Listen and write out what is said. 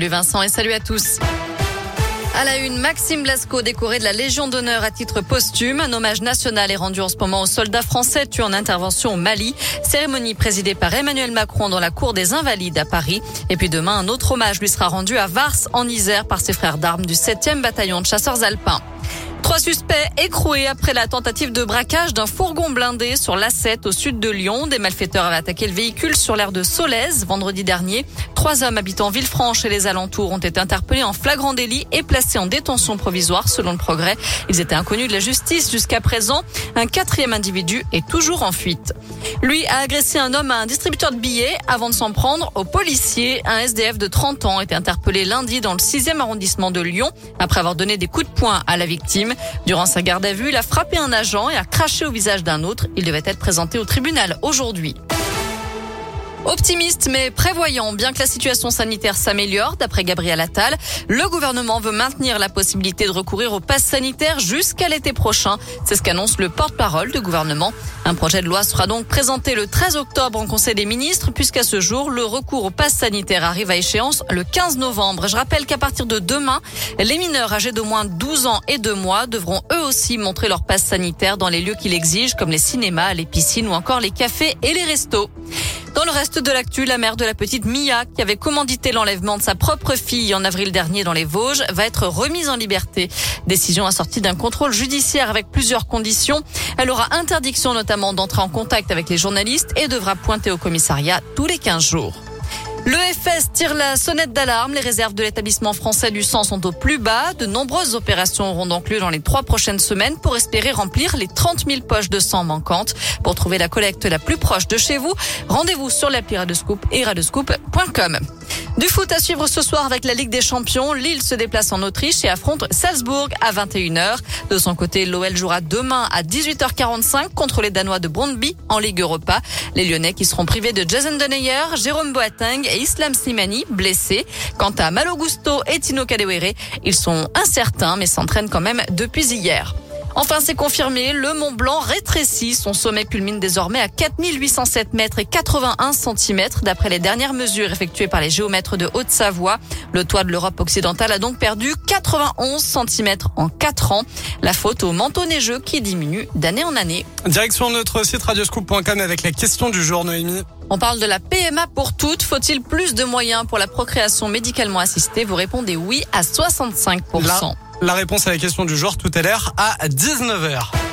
Salut Vincent et salut à tous. À la une, Maxime Blasco décoré de la Légion d'honneur à titre posthume. Un hommage national est rendu en ce moment aux soldats français tués en intervention au Mali. Cérémonie présidée par Emmanuel Macron dans la cour des Invalides à Paris. Et puis demain, un autre hommage lui sera rendu à Vars en Isère par ses frères d'armes du 7e bataillon de chasseurs alpins. Trois suspects écroués après la tentative de braquage d'un fourgon blindé sur l'A7 au sud de Lyon. Des malfaiteurs avaient attaqué le véhicule sur l'aire de Solèze vendredi dernier. Trois hommes habitant Villefranche et les alentours ont été interpellés en flagrant délit et placés en détention provisoire selon le progrès. Ils étaient inconnus de la justice jusqu'à présent. Un quatrième individu est toujours en fuite. Lui a agressé un homme à un distributeur de billets avant de s'en prendre aux policiers. Un SDF de 30 ans été interpellé lundi dans le 6e arrondissement de Lyon après avoir donné des coups de poing à la victime. Durant sa garde à vue, il a frappé un agent et a craché au visage d'un autre. Il devait être présenté au tribunal aujourd'hui. Optimiste mais prévoyant, bien que la situation sanitaire s'améliore, d'après Gabriel Attal, le gouvernement veut maintenir la possibilité de recourir au pass sanitaire jusqu'à l'été prochain. C'est ce qu'annonce le porte-parole du gouvernement. Un projet de loi sera donc présenté le 13 octobre en Conseil des ministres, puisqu'à ce jour, le recours au pass sanitaire arrive à échéance le 15 novembre. Je rappelle qu'à partir de demain, les mineurs âgés d'au moins 12 ans et 2 mois devront eux aussi montrer leur passe sanitaire dans les lieux qui l'exigent, comme les cinémas, les piscines ou encore les cafés et les restos. Dans le reste de l'actu, la mère de la petite Mia, qui avait commandité l'enlèvement de sa propre fille en avril dernier dans les Vosges, va être remise en liberté. Décision assortie d'un contrôle judiciaire avec plusieurs conditions. Elle aura interdiction notamment d'entrer en contact avec les journalistes et devra pointer au commissariat tous les 15 jours. L'EFS tire la sonnette d'alarme. Les réserves de l'établissement français du sang sont au plus bas. De nombreuses opérations auront donc lieu dans les trois prochaines semaines pour espérer remplir les 30 000 poches de sang manquantes. Pour trouver la collecte la plus proche de chez vous, rendez-vous sur l'appli Radescoop et radescoop.com. Du foot à suivre ce soir avec la Ligue des Champions. Lille se déplace en Autriche et affronte Salzbourg à 21h. De son côté, l'OL jouera demain à 18h45 contre les Danois de Brondby en Ligue Europa. Les Lyonnais qui seront privés de Jason Deneyer, Jérôme Boateng et Islam Slimani blessés. Quant à Malo Gusto et Tino Kadewere, ils sont incertains mais s'entraînent quand même depuis hier. Enfin, c'est confirmé, le Mont Blanc rétrécit. Son sommet culmine désormais à 4807 mètres et 81 centimètres d'après les dernières mesures effectuées par les géomètres de Haute-Savoie. Le toit de l'Europe occidentale a donc perdu 91 centimètres en 4 ans. La faute au manteau neigeux qui diminue d'année en année. Direction notre site radioscoop.com avec la question du jour, Noémie. On parle de la PMA pour toutes. Faut-il plus de moyens pour la procréation médicalement assistée? Vous répondez oui à 65%. La réponse à la question du jour tout à l'heure à 19h.